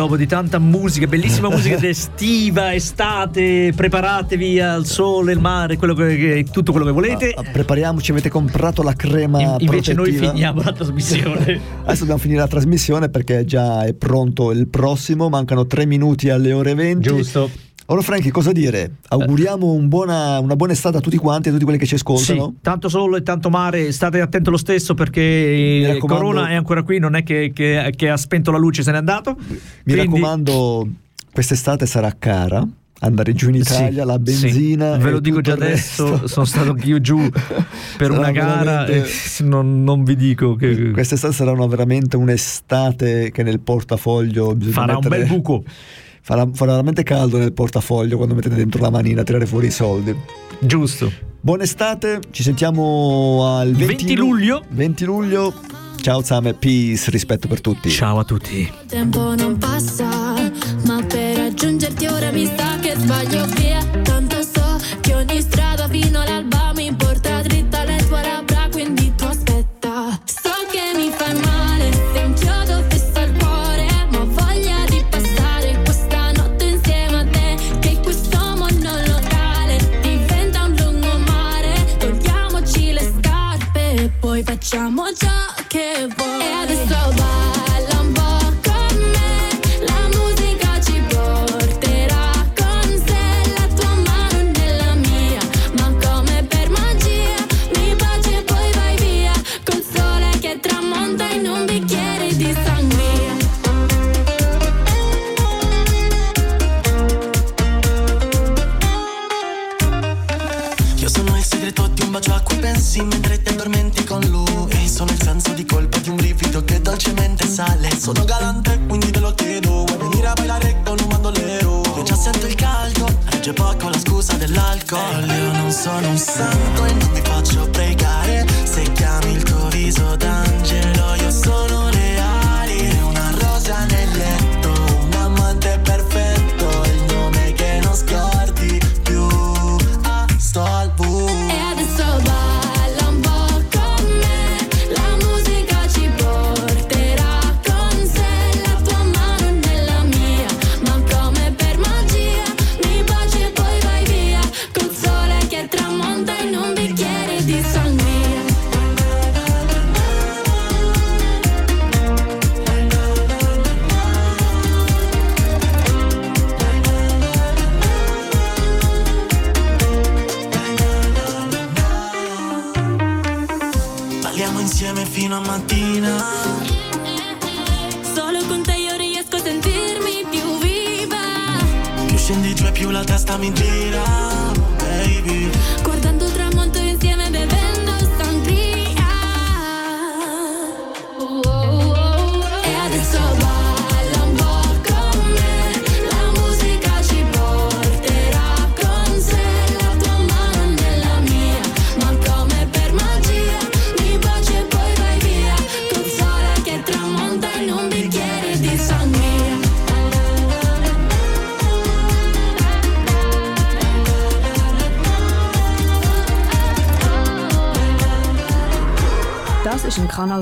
B: Dopo di tanta musica, bellissima musica estiva, estate, preparatevi al sole, il mare, quello che, tutto quello che volete.
D: Ah, Prepariamoci, avete comprato la crema
B: In- invece noi finiamo la trasmissione.
D: Adesso dobbiamo finire la trasmissione perché già è pronto il prossimo, mancano tre minuti alle ore 20.
B: Giusto.
D: Ora Franchi, cosa dire? Auguriamo un buona- una buona estate a tutti quanti, a tutti quelli che ci ascoltano.
B: Sì, tanto sole e tanto mare, state attento lo stesso perché Corona è ancora qui, non è che, che- che ha spento la luce se n'è andato.
D: Mi
B: Quindi-
D: raccomando, quest'estate sarà cara. Andare giù in Italia,
B: Sì,
D: la
B: sì.
D: benzina.
B: Ve
D: e
B: lo dico già adesso, sono stato anch'io giù per una gara e non, non vi dico che
D: Quest'estate sarà una- veramente un'estate che nel portafoglio bisogna
B: farà un
D: mettere-
B: bel buco.
D: Farà, farà veramente caldo nel portafoglio quando mettete dentro la manina a tirare fuori i soldi.
B: Giusto.
D: Buona estate, ci sentiamo al 20,
B: 20 luglio.
D: 20 luglio. Ciao Zame, peace, rispetto per tutti.
B: Ciao a tutti.
T: Il tempo non passa, ma per raggiungerti ora mi sa che sbaglio via. Tanto so che ogni strada
O: colpa di un brivido che dolcemente sale. Sono galante quindi te lo chiedo. Vuoi venire a ballare con un bandolero? Io già sento il caldo, regge poco la scusa dell'alcol. Io non sono un santo e non mi